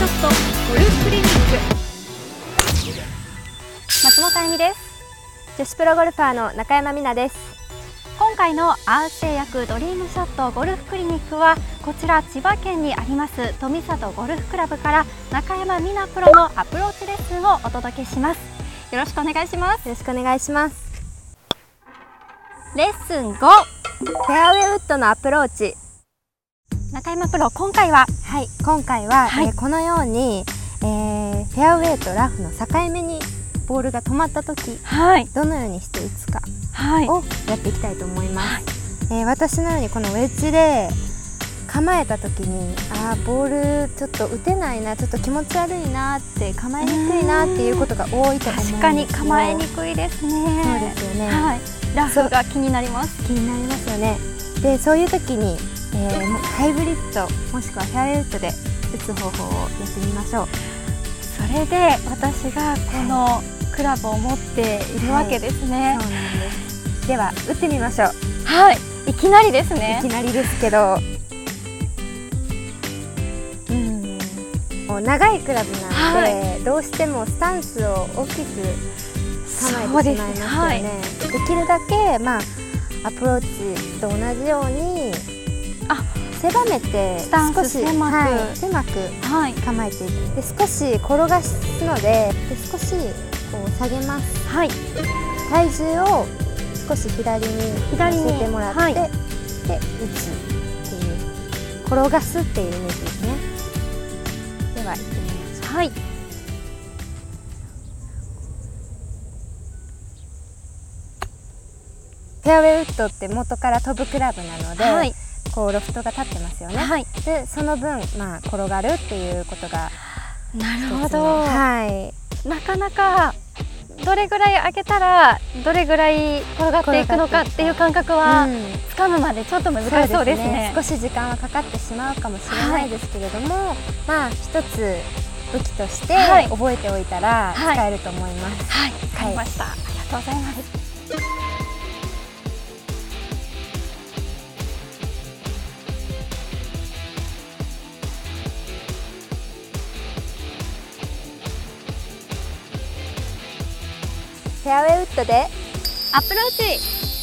クリニック。松本あゆみです。女子プロゴルファーの中山三奈です。今回のアース製薬ドリームショットゴルフクリニックはこちら千葉県にあります富里ゴルフクラブから中山三奈プロのアプローチレッスンをお届けします。よろしくお願いします。よろしくお願いします。レッスン5フェアウェイウッドのアプローチ中山プロ今回ははい。今回は、はい。えーこのように、えーフェアウェイとラフの境目にボールが止まった時はい。どのようにして打つかはい。をやっていきたいと思います、えー私のようにこのウェッジで構えた時にあーボールちょっと打てないなちょっと気持ち悪いなって構えにくいなっていうことが多いと思うんですよ。確かに構えにくいですね。そうですよね。はい。ラフが気になります。気になりますよね。でそういう時に、えーハイブリッドもしくはフェアウェイウッドで打つ方法をやってみましょう。それで私がこのクラブを持っているわけですね。そうなんです。では打ってみましょう。はい、い、きなりですね。いきなりですけど。うん。もう長いクラブなんで、はどうしてもスタンスを大きく構えてしまいますよね。はい、できるだけまあアプローチと同じようにあ狭めて少し狭くはい、狭くはい、構えていく。で少し転がすのでで少しこう下げます。はい、体重を少し左に左に乗せてもらって、はい。で打つっていう転がすっていうイメージですね。では行ってみましょう。はい、フェアウェイウッドって元から飛ぶクラブなので、はい、こうロフトが立ってますよね、はい、でその分まあ転がるっていうことがなるほど、はい。なかなかどれぐらい上げたらどれぐらい転がっていくのかっていう感覚はうん。つかむまでちょっと難しそうですね。少し時間はかかってしまうかもしれないですけれども、まあ一つ武器としてはい。覚えておいたらはい。使えると思います。はい、わかりました。ありがとうございます。フェアウェイウッドでアプローチ。